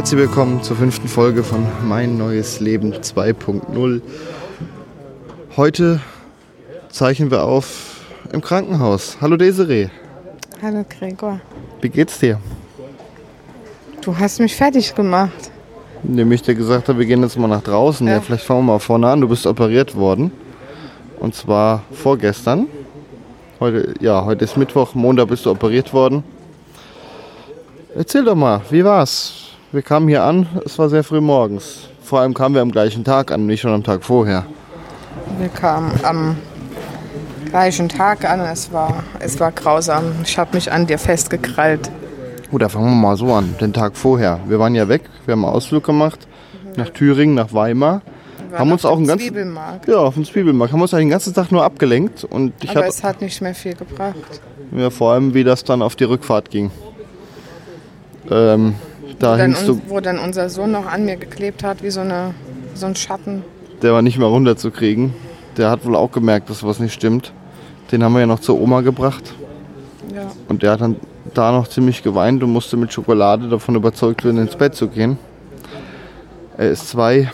Herzlich willkommen zur fünften Folge von Mein neues Leben 2.0. Heute zeichnen wir auf im Krankenhaus. Hallo Desiree. Hallo Gregor. Wie geht's dir? Du hast mich fertig gemacht. Indem ich dir gesagt habe, wir gehen jetzt mal nach draußen. Ja. ja, vielleicht fangen wir mal vorne an. Du bist operiert worden. Und zwar vorgestern. Heute, ja, heute ist Mittwoch, Montag bist du operiert worden. Erzähl doch mal, wie war's? Wir kamen hier an, es war sehr früh morgens. Vor allem kamen wir am gleichen Tag an, nicht schon am Tag vorher. Wir kamen am gleichen Tag an, es war, es war grausam. Ich habe mich an dir festgekrallt. Gut, da fangen wir mal so an, den Tag vorher. Wir waren ja weg, wir haben einen Ausflug gemacht nach Thüringen, nach Weimar haben uns auch einen ganzen Zwiebelmarkt. Ja, auf dem Zwiebelmarkt. Haben uns den ganzen Tag nur abgelenkt und ich Aber hatte, es hat nicht mehr viel gebracht. Ja, vor allem wie das dann auf die Rückfahrt ging. Ähm, da wo, dann du, wo dann unser Sohn noch an mir geklebt hat, wie so, eine, so ein Schatten. Der war nicht mehr runterzukriegen. Der hat wohl auch gemerkt, dass was nicht stimmt. Den haben wir ja noch zur Oma gebracht. Ja. Und der hat dann da noch ziemlich geweint und musste mit Schokolade davon überzeugt werden, ins Bett zu gehen. Er ist zwei,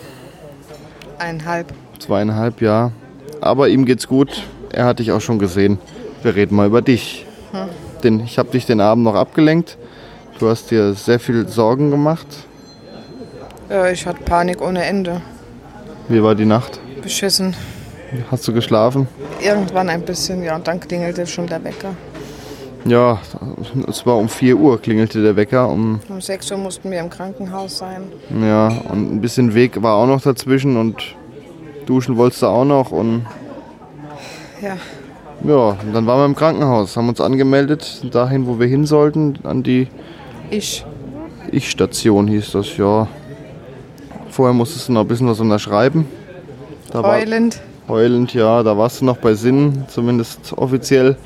Eineinhalb. Zweieinhalb, ja. Aber ihm geht's gut. Er hat dich auch schon gesehen. Wir reden mal über dich. Hm. Denn ich habe dich den Abend noch abgelenkt. Du hast dir sehr viel Sorgen gemacht. Ja, ich hatte Panik ohne Ende. Wie war die Nacht? Beschissen. Hast du geschlafen? Irgendwann ein bisschen, ja. Und dann klingelte schon der Wecker. Ja, es war um 4 Uhr klingelte der Wecker. Um, um 6 Uhr mussten wir im Krankenhaus sein. Ja, und ein bisschen Weg war auch noch dazwischen und duschen wolltest du auch noch und. Ja. Ja, und dann waren wir im Krankenhaus, haben uns angemeldet, dahin, wo wir hin sollten, an die. Ich. Ich-Station hieß das, ja. Vorher musstest du noch ein bisschen was unterschreiben. Da heulend. War, heulend, ja, da warst du noch bei Sinn, zumindest offiziell.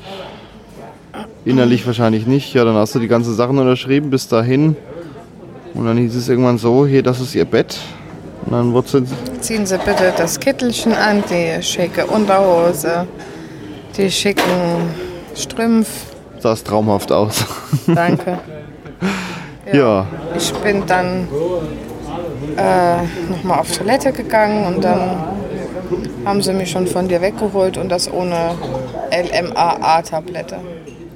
Innerlich wahrscheinlich nicht. Ja, dann hast du die ganzen Sachen unterschrieben bis dahin. Und dann hieß es irgendwann so, hier, das ist ihr Bett. Und dann wurde sie... Ziehen Sie bitte das Kittelchen an, die schicke Unterhose, die schicken Strümpf. Sah traumhaft aus. Danke. Ja. ja. Ich bin dann äh, nochmal auf Toilette gegangen und dann haben sie mich schon von dir weggeholt und das ohne LMAA-Tablette.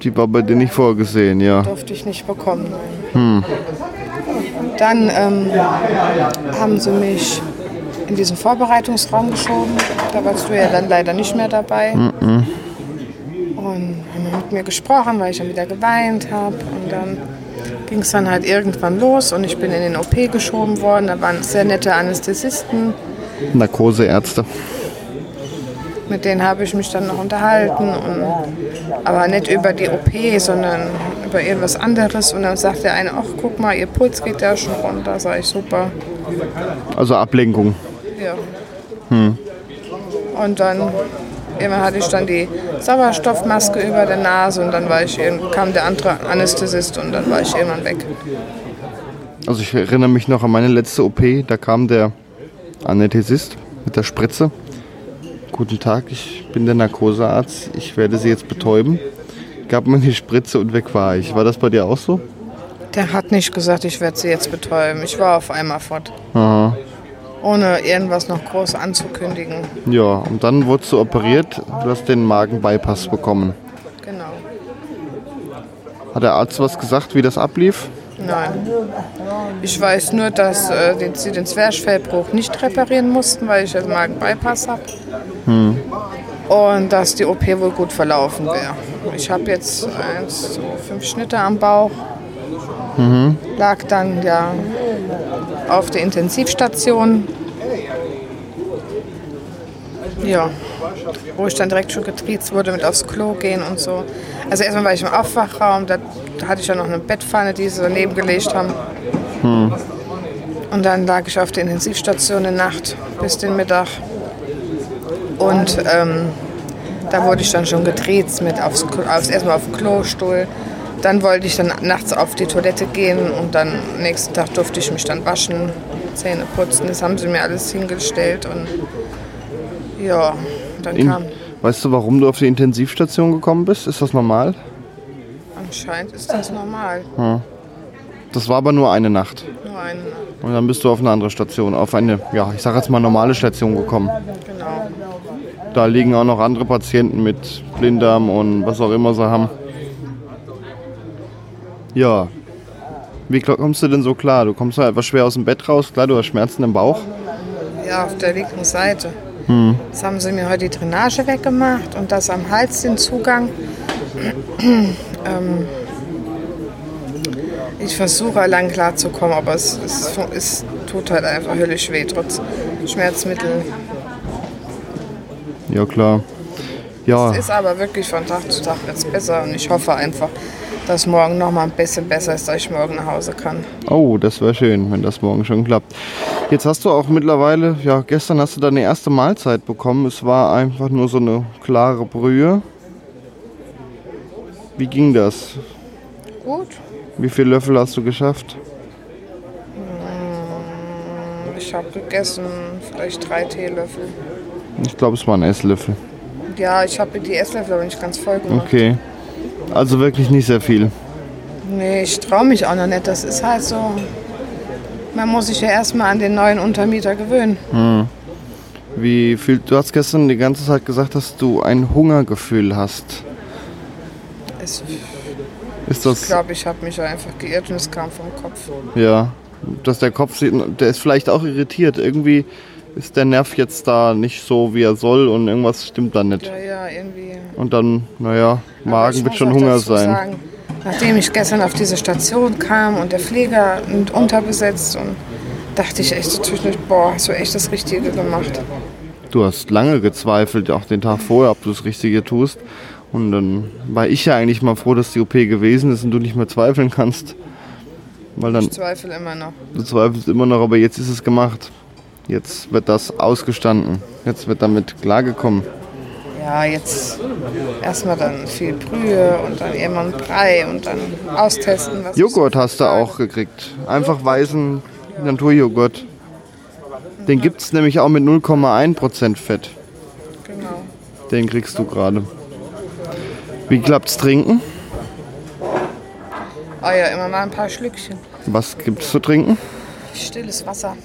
Die war bei dir nicht vorgesehen, ja. Durfte ich nicht bekommen. Hm. Dann ähm, haben sie mich in diesen Vorbereitungsraum geschoben. Da warst du ja dann leider nicht mehr dabei. Mm -mm. Und haben mit mir gesprochen, weil ich dann wieder geweint habe. Und dann ging es dann halt irgendwann los und ich bin in den OP geschoben worden. Da waren sehr nette Anästhesisten. Narkoseärzte mit denen habe ich mich dann noch unterhalten. Und, aber nicht über die OP, sondern über irgendwas anderes. Und dann sagt der eine, ach guck mal, ihr Puls geht ja schon runter. Sag ich, super. Also Ablenkung. Ja. Hm. Und dann immer hatte ich dann die Sauerstoffmaske über der Nase und dann war ich, kam der andere Anästhesist und dann war ich irgendwann weg. Also ich erinnere mich noch an meine letzte OP, da kam der Anästhesist mit der Spritze Guten Tag, ich bin der Narkosearzt. Ich werde Sie jetzt betäuben. Gab mir die Spritze und weg war ich. War das bei dir auch so? Der hat nicht gesagt, ich werde Sie jetzt betäuben. Ich war auf einmal fort. Aha. Ohne irgendwas noch groß anzukündigen. Ja, und dann wurdest du operiert. Du hast den Magenbypass bekommen. Genau. Hat der Arzt was gesagt, wie das ablief? Nein. Ich weiß nur, dass äh, den, sie den Zwerchfellbruch nicht reparieren mussten, weil ich einen Magenbypass habe. Hm. Und dass die OP wohl gut verlaufen wäre. Ich habe jetzt eins, so fünf Schnitte am Bauch. Mhm. Lag dann ja auf der Intensivstation. Ja, wo ich dann direkt schon getriezt wurde mit aufs Klo gehen und so. Also erstmal war ich im Aufwachraum, da hatte ich ja noch eine Bettpfanne, die sie daneben gelegt haben. Hm. Und dann lag ich auf der Intensivstation eine Nacht bis den Mittag. Und ähm, da wurde ich dann schon gedreht mit aufs, aufs erstmal auf den Klostuhl. Dann wollte ich dann nachts auf die Toilette gehen und dann nächsten Tag durfte ich mich dann waschen, Zähne putzen. Das haben sie mir alles hingestellt und ja, dann In, kam. weißt du, warum du auf die Intensivstation gekommen bist? Ist das normal? Anscheinend ist das normal. Das war aber nur eine Nacht. Nur eine Nacht. Und dann bist du auf eine andere Station, auf eine, ja, ich sag jetzt mal normale Station gekommen. Genau. Da liegen auch noch andere Patienten mit Blinddarm und was auch immer sie haben. Ja. Wie kommst du denn so klar? Du kommst halt etwas schwer aus dem Bett raus, klar, du hast Schmerzen im Bauch. Ja, auf der linken Seite. Jetzt haben sie mir heute die Drainage weggemacht und das am Hals den Zugang. ähm, ich versuche allein klarzukommen, aber es, es, es tut halt einfach höllisch weh, trotz Schmerzmittel. Ja, klar. Ja, Es ist aber wirklich von Tag zu Tag jetzt besser und ich hoffe einfach, dass morgen noch mal ein bisschen besser ist, dass ich morgen nach Hause kann. oh, das wäre schön, wenn das morgen schon klappt. Jetzt hast du auch mittlerweile, ja, gestern hast du deine erste Mahlzeit bekommen. Es war einfach nur so eine klare Brühe. Wie ging das? Gut, Wie viele Löffel hast du geschafft? ich habe gegessen, vielleicht drei Teelöffel. Ich glaube, es waren Esslöffel. Ja, ich habe die Esslöffel aber nicht ganz voll gemacht. Okay. Also wirklich nicht sehr viel. Nee, ich traue mich auch noch nicht. Das ist halt so. Man muss sich ja erstmal an den neuen Untermieter gewöhnen. Wie viel, du hast gestern die ganze Zeit gesagt, dass du ein Hungergefühl hast. Es, Ist ich das, glaube, ich habe mich einfach geirrt und es kam vom Kopf. ja, dass der Kopf der ist vielleicht auch irritiert. Irgendwie ist der Nerv jetzt da nicht so, wie er soll und irgendwas stimmt da nicht. Ja, ja, irgendwie. Und dann, naja, ich Magen wird schon Hunger sein. Sagen, nachdem ich gestern auf diese Station kam und der Pfleger und unterbesetzt und dachte ich echt natürlich, boah, hast du echt das Richtige gemacht. Du hast lange gezweifelt, auch den Tag vorher, ob du das Richtige tust. Und dann war ich ja eigentlich mal froh, dass die OP gewesen ist und du nicht mehr zweifeln kannst. Weil dann Ich zweifle immer noch. Du zweifelst immer noch, aber jetzt ist es gemacht. Jetzt wird das ausgestanden. Jetzt wird damit klargekommen. Ja, jetzt erstmal dann viel Brühe und dann irgendwann Brei und dann austesten, Joghurt hast du auch gekriegt. Einfach weißen Naturjoghurt. Den gibt es nämlich auch mit 0,1% Fett. Genau. Den kriegst du gerade. Wie klappt's trinken? Ah ja, immer mal ein paar Schlückchen. Was gibt's zu trinken? Stilles Wasser,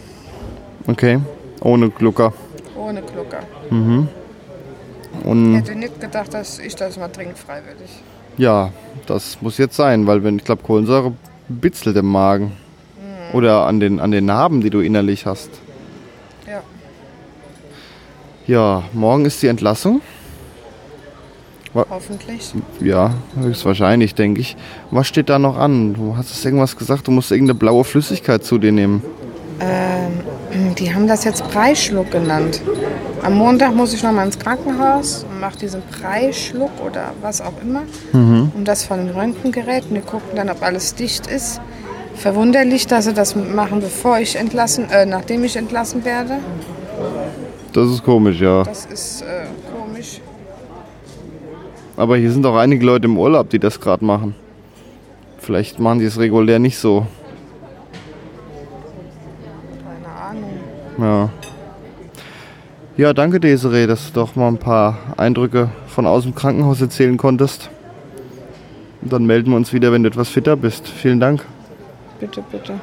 Okay. Ohne Glucker. ohne Glucker. Und Hätte nicht gedacht, dass ich das mal trinke, freiwillig. ja, das muss jetzt sein, weil wenn ich glaube Kohlensäure bitzelt im Magen. Oder an den, an den Narben, die du innerlich hast. Ja. Ja, morgen ist die Entlassung. Hoffentlich. Ja, höchstwahrscheinlich, denke ich. Was steht da noch an? Du hast es irgendwas gesagt, du musst irgendeine blaue Flüssigkeit zu dir nehmen. Ähm, die haben das jetzt Preischluck genannt. Am Montag muss ich noch mal ins Krankenhaus und mache diesen Preischluck oder was auch immer. Und das von den Röntgengeräten. Die gucken dann, ob alles dicht ist. Verwunderlich, dass sie das machen, bevor ich entlassen, äh, nachdem ich entlassen werde. Das ist komisch, ja. Das ist äh, komisch. Aber hier sind auch einige Leute im Urlaub, die das gerade machen. Vielleicht machen die es regulär nicht so. Keine Ahnung. Ja. Ja, danke Desiree, dass du doch mal ein paar Eindrücke von aus dem Krankenhaus erzählen konntest. Und dann melden wir uns wieder, wenn du etwas fitter bist. Vielen Dank. Bitte, bitte.